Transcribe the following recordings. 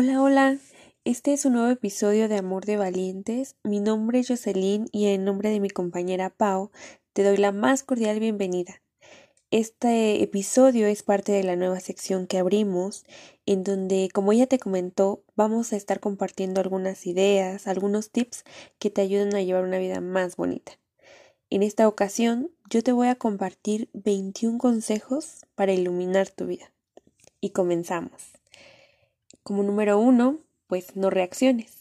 Hola, hola. Este es un nuevo episodio de Amor de Valientes. Mi nombre es Jocelyn y en nombre de mi compañera Pau te doy la más cordial bienvenida. Este episodio es parte de la nueva sección que abrimos, en donde, como ella te comentó, vamos a estar compartiendo algunas ideas, algunos tips que te ayuden a llevar una vida más bonita. En esta ocasión, yo te voy a compartir 21 consejos para iluminar tu vida. Y comenzamos. Como número uno, pues no reacciones.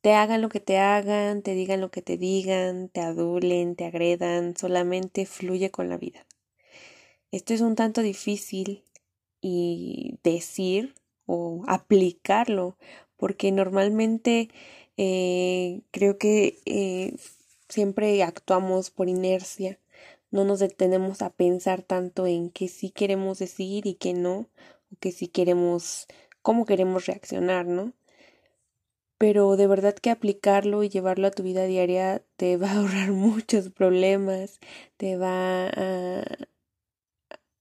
Te hagan lo que te hagan, te digan lo que te digan, te adulen, te agredan, solamente fluye con la vida. Esto es un tanto difícil y decir o aplicarlo, porque normalmente eh, creo que eh, siempre actuamos por inercia, no nos detenemos a pensar tanto en qué sí queremos decir y qué no, o que sí queremos cómo queremos reaccionar, ¿no? Pero de verdad que aplicarlo y llevarlo a tu vida diaria te va a ahorrar muchos problemas, te va a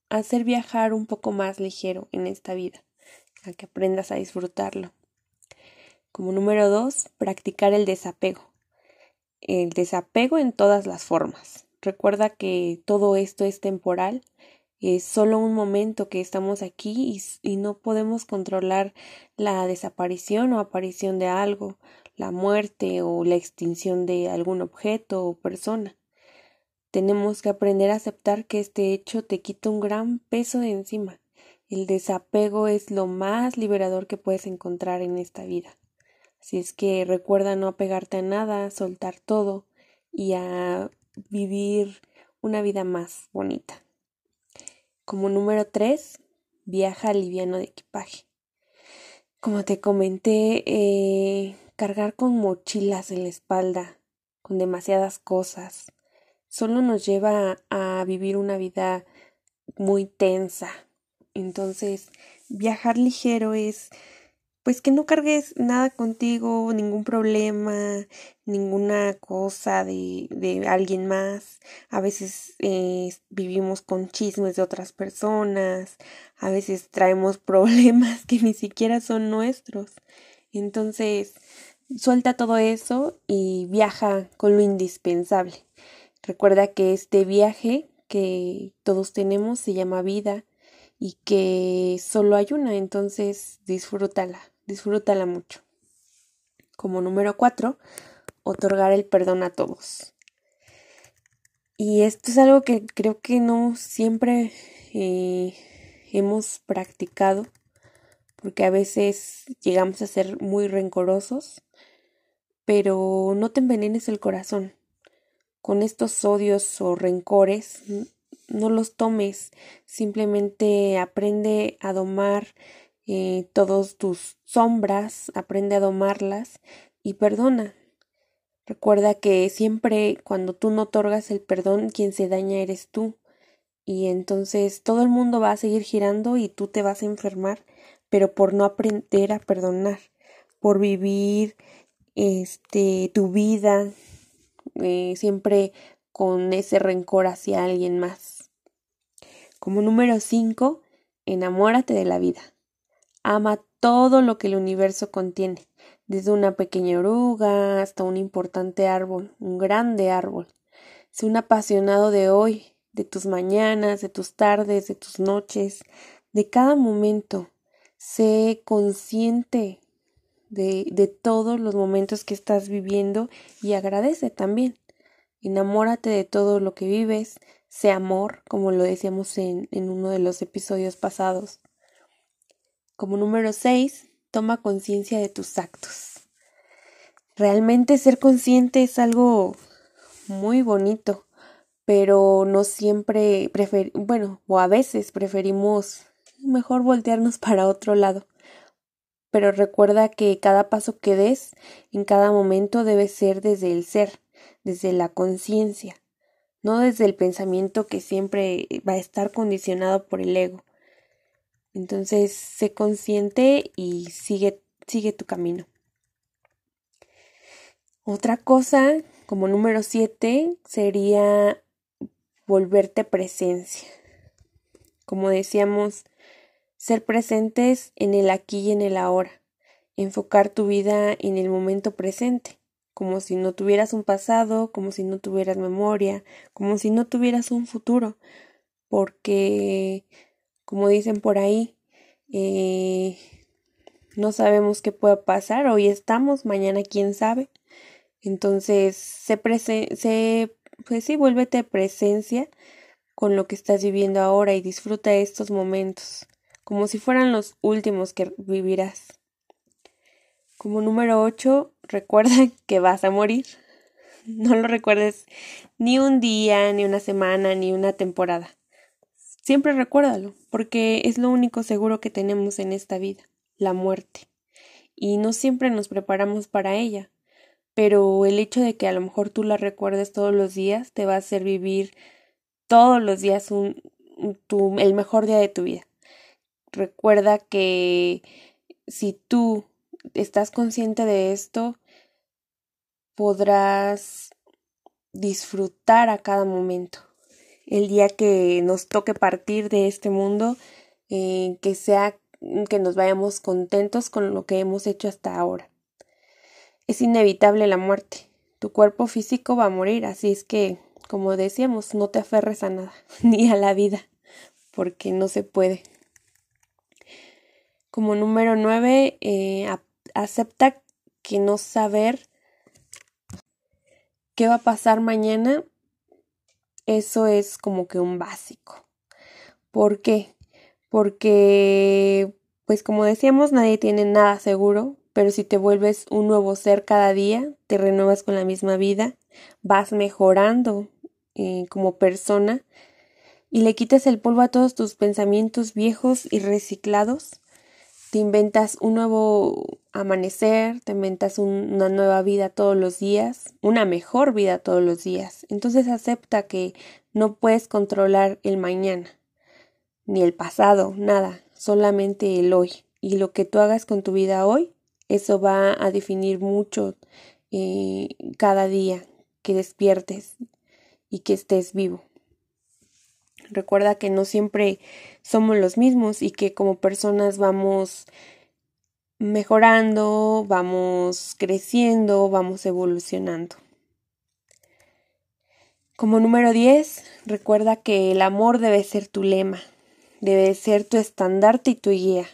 hacer viajar un poco más ligero en esta vida, a que aprendas a disfrutarlo. Como número dos, practicar el desapego. El desapego en todas las formas. Recuerda que todo esto es temporal es solo un momento que estamos aquí y, y, no podemos controlar la desaparición o aparición de algo, la muerte o la extinción de algún objeto o persona. Tenemos que aprender a aceptar que este hecho te quita un gran peso de encima. El desapego es lo más liberador que puedes encontrar en esta vida. Así es que recuerda no apegarte a nada, soltar todo y a vivir una vida más bonita. Como número 3, viaja liviano de equipaje. Como te comenté, eh, cargar con mochilas en la espalda, con demasiadas cosas, solo nos lleva a vivir una vida muy tensa. Entonces, viajar ligero es pues que no cargues nada contigo, ningún problema, ninguna cosa de, de alguien más. A veces eh, vivimos con chismes de otras personas, a veces traemos problemas que ni siquiera son nuestros. Entonces, suelta todo eso y viaja con lo indispensable. Recuerda que este viaje que todos tenemos se llama vida y que solo hay una, entonces disfrútala disfrútala mucho. Como número cuatro, otorgar el perdón a todos. Y esto es algo que creo que no siempre eh, hemos practicado, porque a veces llegamos a ser muy rencorosos, pero no te envenenes el corazón. Con estos odios o rencores, no los tomes, simplemente aprende a domar eh, todos tus sombras, aprende a domarlas y perdona. Recuerda que siempre cuando tú no otorgas el perdón, quien se daña eres tú. Y entonces todo el mundo va a seguir girando y tú te vas a enfermar, pero por no aprender a perdonar, por vivir este tu vida eh, siempre con ese rencor hacia alguien más. Como número 5, enamórate de la vida. Ama todo lo que el universo contiene, desde una pequeña oruga hasta un importante árbol, un grande árbol. Sé un apasionado de hoy, de tus mañanas, de tus tardes, de tus noches, de cada momento. Sé consciente de, de todos los momentos que estás viviendo y agradece también. Enamórate de todo lo que vives, sé amor, como lo decíamos en, en uno de los episodios pasados. Como número 6, toma conciencia de tus actos. Realmente ser consciente es algo muy bonito, pero no siempre prefer bueno, o a veces preferimos mejor voltearnos para otro lado. Pero recuerda que cada paso que des en cada momento debe ser desde el ser, desde la conciencia, no desde el pensamiento que siempre va a estar condicionado por el ego. Entonces, sé consciente y sigue, sigue tu camino. Otra cosa, como número siete, sería volverte presencia. Como decíamos, ser presentes en el aquí y en el ahora. enfocar tu vida en el momento presente, como si no tuvieras un pasado, como si no tuvieras memoria, como si no tuvieras un futuro, porque, como dicen por ahí, eh, no sabemos qué pueda pasar, hoy estamos, mañana quién sabe. Entonces, se, se pues sí, vuélvete presencia con lo que estás viviendo ahora y disfruta estos momentos, como si fueran los últimos que vivirás. Como número 8, recuerda que vas a morir. No lo recuerdes ni un día, ni una semana, ni una temporada. Siempre recuérdalo, porque es lo único seguro que tenemos en esta vida, la muerte. Y no siempre nos preparamos para ella, pero el hecho de que a lo mejor tú la recuerdes todos los días te va a hacer vivir todos los días un, el mejor día de tu vida. Recuerda que si tú estás consciente de esto, podrás disfrutar a cada momento el día que nos toque partir de este mundo, eh, que sea que nos vayamos contentos con lo que hemos hecho hasta ahora. Es inevitable la muerte. Tu cuerpo físico va a morir, así es que, como decíamos, no te aferres a nada, ni a la vida, porque no se puede. Como número nueve, eh, acepta que no saber qué va a pasar mañana eso es como que un básico. ¿Por qué? Porque, pues como decíamos, nadie tiene nada seguro, pero si te vuelves un nuevo ser cada día, te renuevas con la misma vida, vas mejorando eh, como persona y le quitas el polvo a todos tus pensamientos viejos y reciclados, te inventas un nuevo amanecer, te inventas una nueva vida todos los días, una mejor vida todos los días. Entonces acepta que no puedes controlar el mañana, ni el pasado, nada, solamente el hoy. Y lo que tú hagas con tu vida hoy, eso va a definir mucho eh, cada día que despiertes y que estés vivo. Recuerda que no siempre somos los mismos y que como personas vamos mejorando, vamos creciendo, vamos evolucionando. Como número 10, recuerda que el amor debe ser tu lema, debe ser tu estandarte y tu guía.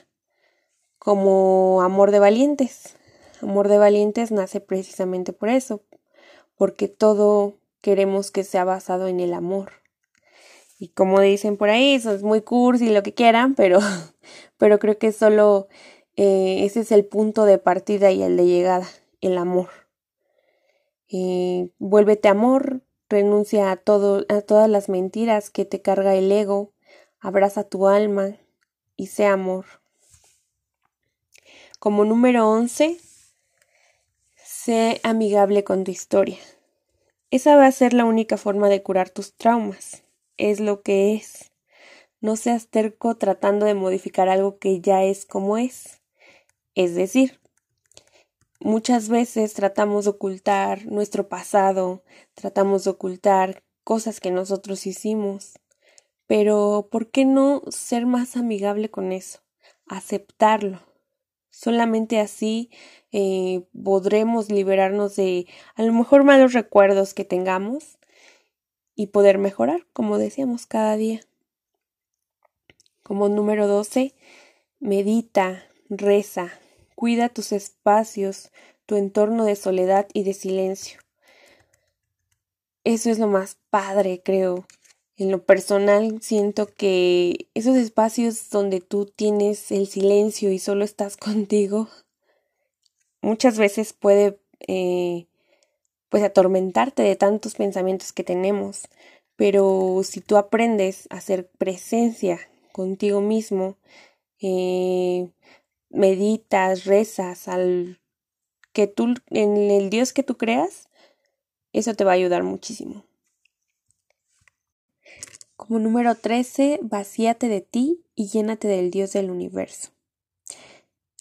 Como amor de valientes. Amor de valientes nace precisamente por eso, porque todo queremos que sea basado en el amor. Y como dicen por ahí, eso es muy cursi, lo que quieran, pero, pero creo que solo eh, ese es el punto de partida y el de llegada, el amor. Eh, vuélvete amor, renuncia a, todo, a todas las mentiras que te carga el ego, abraza tu alma y sé amor. Como número 11, sé amigable con tu historia. Esa va a ser la única forma de curar tus traumas es lo que es. No seas terco tratando de modificar algo que ya es como es. Es decir, muchas veces tratamos de ocultar nuestro pasado, tratamos de ocultar cosas que nosotros hicimos. Pero, ¿por qué no ser más amigable con eso? Aceptarlo. Solamente así eh, podremos liberarnos de a lo mejor malos recuerdos que tengamos y poder mejorar, como decíamos, cada día. Como número 12, medita, reza, cuida tus espacios, tu entorno de soledad y de silencio. Eso es lo más padre, creo. En lo personal siento que esos espacios donde tú tienes el silencio y solo estás contigo, muchas veces puede eh, pues atormentarte de tantos pensamientos que tenemos. Pero si tú aprendes a hacer presencia contigo mismo, eh, meditas, rezas al que tú, en el Dios que tú creas, eso te va a ayudar muchísimo. Como número 13, vacíate de ti y llénate del Dios del universo.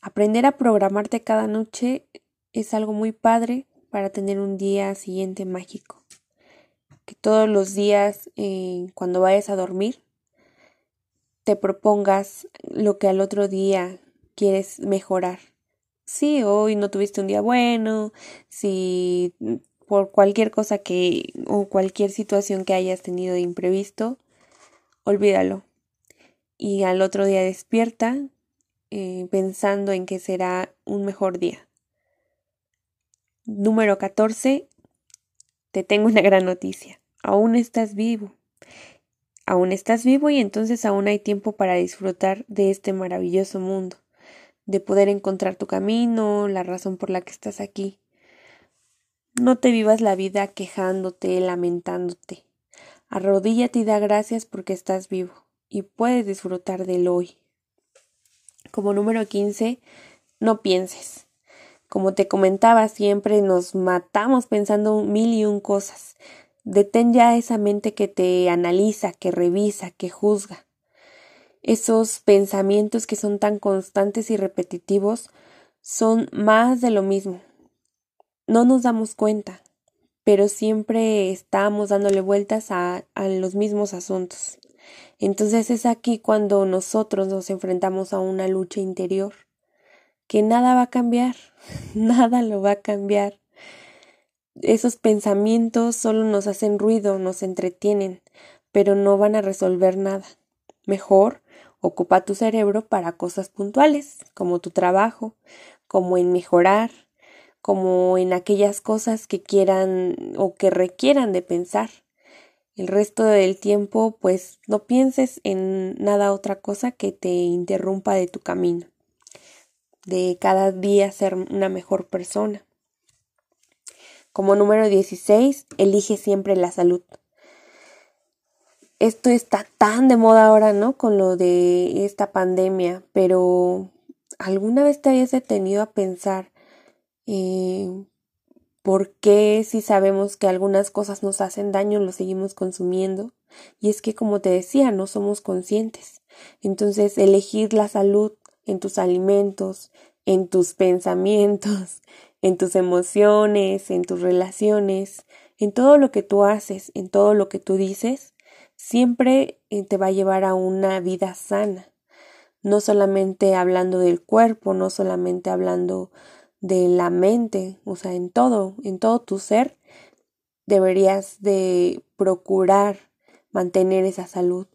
Aprender a programarte cada noche es algo muy padre, para tener un día siguiente mágico. Que todos los días, eh, cuando vayas a dormir, te propongas lo que al otro día quieres mejorar. sí, hoy no tuviste un día bueno, si por cualquier cosa que o cualquier situación que hayas tenido de imprevisto, olvídalo. Y al otro día despierta eh, pensando en que será un mejor día. Número 14. Te tengo una gran noticia. Aún estás vivo. Aún estás vivo y entonces aún hay tiempo para disfrutar de este maravilloso mundo, de poder encontrar tu camino, la razón por la que estás aquí. No te vivas la vida quejándote, lamentándote. Arrodíllate y da gracias porque estás vivo y puedes disfrutar del hoy. Como número 15, no pienses. Como te comentaba, siempre nos matamos pensando mil y un cosas. Detén ya esa mente que te analiza, que revisa, que juzga. Esos pensamientos que son tan constantes y repetitivos son más de lo mismo. No nos damos cuenta, pero siempre estamos dándole vueltas a, a los mismos asuntos. Entonces es aquí cuando nosotros nos enfrentamos a una lucha interior, que nada va a cambiar, nada lo va a cambiar esos pensamientos solo nos hacen ruido, nos entretienen, pero no van a resolver nada. Mejor, ocupa tu cerebro para cosas puntuales, como tu trabajo, como en mejorar, como en aquellas cosas que quieran o que requieran de pensar. El resto del tiempo, pues no pienses en nada otra cosa que te interrumpa de tu camino, de cada día ser una mejor persona. Como número 16, elige siempre la salud. Esto está tan de moda ahora, ¿no? Con lo de esta pandemia, pero ¿alguna vez te habías detenido a pensar eh, por qué si sabemos que algunas cosas nos hacen daño lo seguimos consumiendo? Y es que, como te decía, no somos conscientes. Entonces, elegir la salud en tus alimentos, en tus pensamientos, en tus emociones, en tus relaciones, en todo lo que tú haces, en todo lo que tú dices, siempre eh, te va a llevar a una vida sana. No solamente hablando del cuerpo, no solamente hablando de la mente, o sea, en todo, en todo tu ser, deberías de procurar mantener esa salud,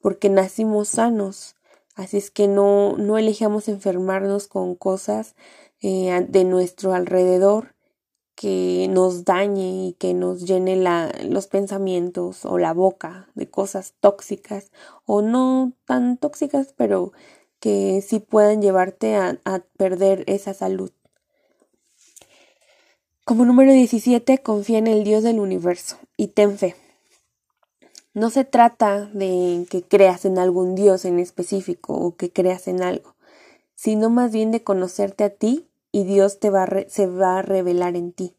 porque nacimos sanos, así es que no, no elijamos enfermarnos con cosas eh, de nuestro alrededor que nos dañe y que nos llene la, los pensamientos o la boca de cosas tóxicas o no tan tóxicas, pero que sí puedan llevarte a, perder esa salud. Como número 17, confía en el Dios del universo y ten fe. No se trata de que creas en algún Dios en específico o que creas en algo, sino más bien de conocerte a ti y Dios te va se va a revelar en ti.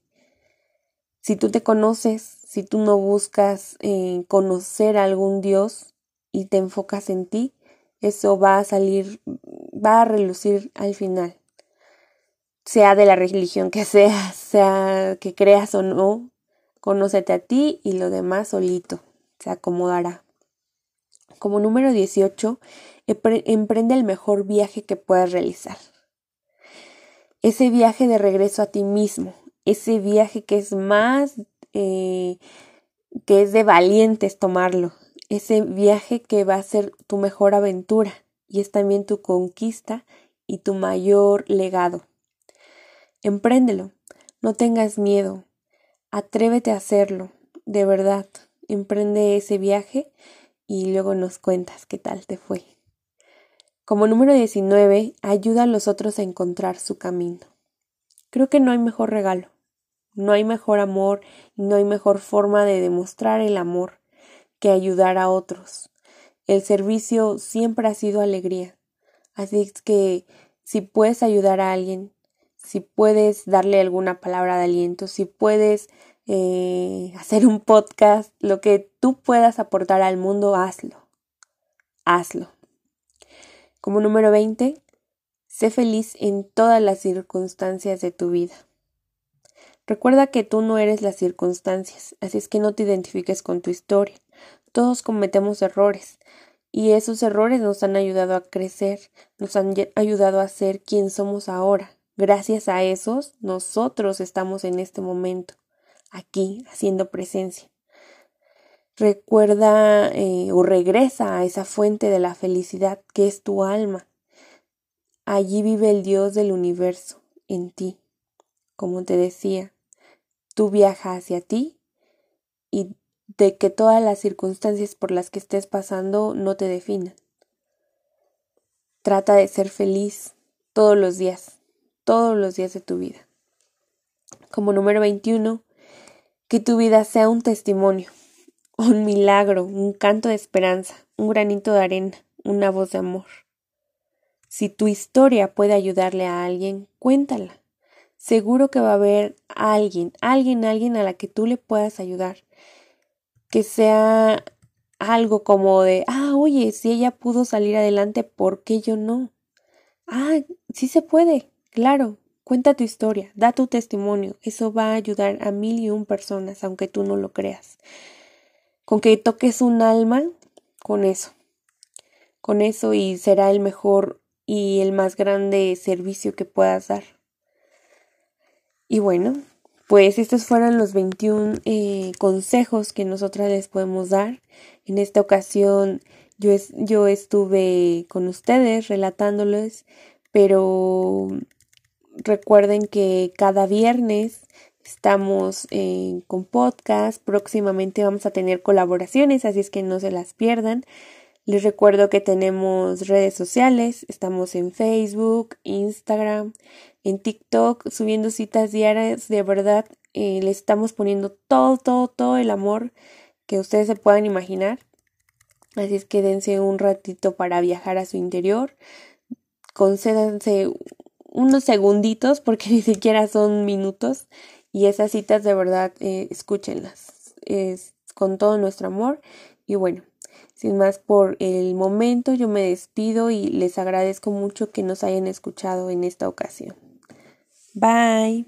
Si tú te conoces, si tú no buscas eh, conocer a algún Dios y te enfocas en ti, eso va a salir, va a relucir al final. Sea de la religión que seas, sea que creas o no, conócete a ti y lo demás solito se acomodará. Como número 18, emprende el mejor viaje que puedas realizar. Ese viaje de regreso a ti mismo, ese viaje que es más, eh, que es de valientes tomarlo, ese viaje que va a ser tu mejor aventura y es también tu conquista y tu mayor legado. Empréndelo, no tengas miedo, atrévete a hacerlo, de verdad, emprende ese viaje y luego nos cuentas qué tal te fue. Como número 19, ayuda a los otros a encontrar su camino. Creo que no hay mejor regalo, no hay mejor amor y no hay mejor forma de demostrar el amor que ayudar a otros. El servicio siempre ha sido alegría. Así que si puedes ayudar a alguien, si puedes darle alguna palabra de aliento, si puedes eh, hacer un podcast, lo que tú puedas aportar al mundo, hazlo. Hazlo. Como número 20, sé feliz en todas las circunstancias de tu vida. Recuerda que tú no eres las circunstancias, así es que no te identifiques con tu historia. Todos cometemos errores y esos errores nos han ayudado a crecer, nos han ayudado a ser quien somos ahora, Gracias a esos, nosotros estamos en este momento, aquí, haciendo presencia. Recuerda eh, o regresa a esa fuente de la felicidad que es tu alma. Allí vive el Dios del universo, en ti. Como te decía, tú viajas hacia ti y de que todas las circunstancias por las que estés pasando no te definan. Trata de ser feliz todos los días, todos los días de tu vida. Como número 21, que tu vida sea un testimonio, un milagro, un canto de esperanza, un granito de arena, una voz de amor. Si tu historia puede ayudarle a alguien, cuéntala. Seguro que va a haber alguien, alguien, alguien a la que tú le puedas ayudar que sea algo como de, ah, oye, si ella pudo salir adelante, ¿por qué yo no? Ah, sí se puede, claro. Cuenta tu historia, da tu testimonio. Eso va a ayudar a mil y un personas, aunque tú no lo creas. Con que toques un alma, con eso. Con eso y será el mejor y el más grande servicio que puedas dar. Y bueno, pues estos fueron los 21 eh, consejos que nosotras les podemos dar. En esta ocasión yo, yo estuve con ustedes relatándoles, pero recuerden que cada viernes estamos eh, con podcast, próximamente vamos a tener colaboraciones, así es que no se las pierdan. Les recuerdo que tenemos redes sociales, estamos en Facebook, Instagram, en TikTok, subiendo citas diarias, de verdad, eh, le estamos poniendo todo, todo, todo el amor que ustedes se puedan imaginar. Así es que dense un ratito para viajar a su interior, concédanse unos segunditos porque ni siquiera son minutos y esas citas de verdad eh, escúchenlas es con todo nuestro amor y bueno sin más por el momento, yo me despido y les agradezco mucho que nos hayan escuchado en esta ocasión. Bye.